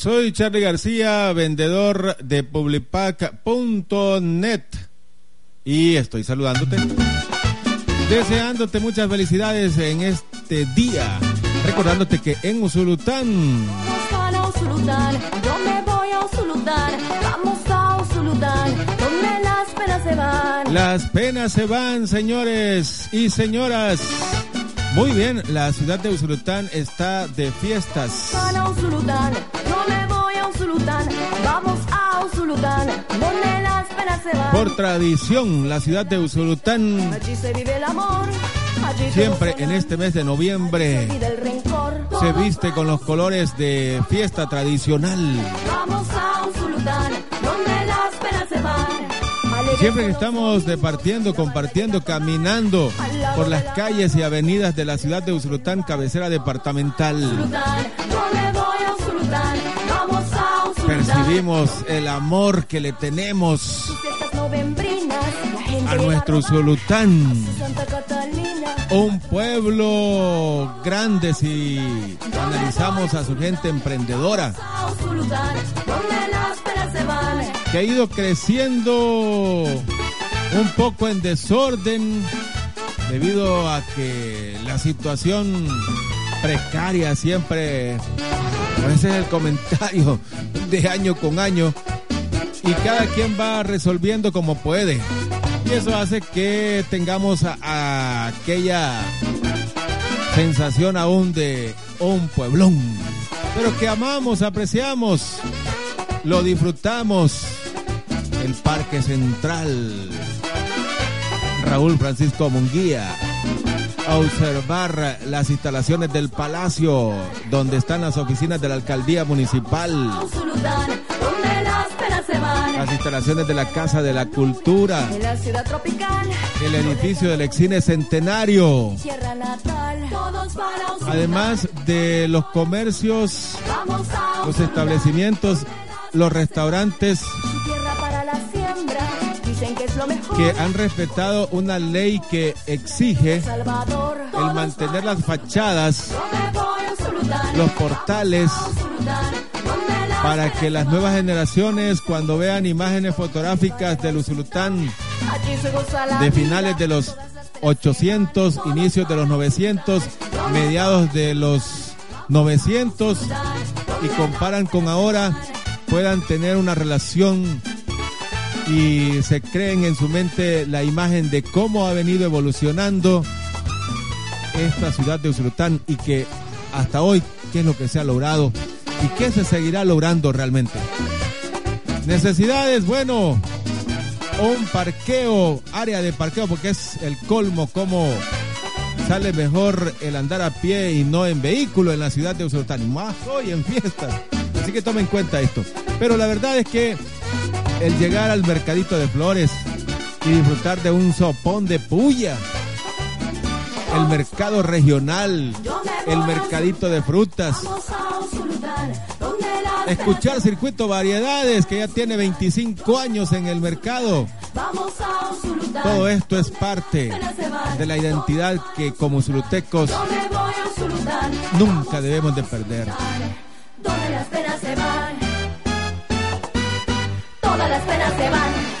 Soy Charlie García, vendedor de publipac.net y estoy saludándote, deseándote muchas felicidades en este día, recordándote que en Usulután yo me voy a Usulután, vamos a Usulután, donde las penas se van. Las penas se van, señores y señoras. Muy bien, la ciudad de Usulután está de fiestas. Usulután, yo me voy a Usulután, vamos a Usulután, donde las penas se van. Por tradición, la ciudad de Usulután Allí se vive el amor. siempre en este mes de noviembre Se viste con los colores de fiesta tradicional. Vamos a Usulután, donde las penas se van. Siempre que estamos departiendo, compartiendo, caminando por las calles y avenidas de la ciudad de Usulután, cabecera departamental, Percibimos el amor que le tenemos a nuestro Catalina. Un pueblo grande si analizamos a su gente emprendedora, que ha ido creciendo un poco en desorden debido a que la situación precaria siempre, ese es el comentario de año con año, y cada quien va resolviendo como puede. Y eso hace que tengamos aquella sensación aún de un pueblón, pero que amamos, apreciamos, lo disfrutamos. El Parque Central, Raúl Francisco Munguía, observar las instalaciones del Palacio, donde están las oficinas de la Alcaldía Municipal, las instalaciones de la Casa de la Cultura, el edificio del Excine Centenario, además de los comercios, los establecimientos, los restaurantes que han respetado una ley que exige el mantener las fachadas, los portales, para que las nuevas generaciones cuando vean imágenes fotográficas del Usulután de finales de los 800, inicios de los 900, mediados de los 900 y comparan con ahora, puedan tener una relación y se creen en su mente la imagen de cómo ha venido evolucionando esta ciudad de Usulután y que hasta hoy qué es lo que se ha logrado y qué se seguirá logrando realmente. Necesidades, bueno, un parqueo, área de parqueo, porque es el colmo como sale mejor el andar a pie y no en vehículo en la ciudad de Usulután, y más hoy en fiestas. Así que tomen en cuenta esto. Pero la verdad es que el llegar al mercadito de flores y disfrutar de un sopón de puya, el mercado regional, el mercadito de frutas, escuchar Circuito Variedades, que ya tiene 25 años en el mercado. Todo esto es parte de la identidad que como zulutecos nunca debemos de perder. Todas las penas se van.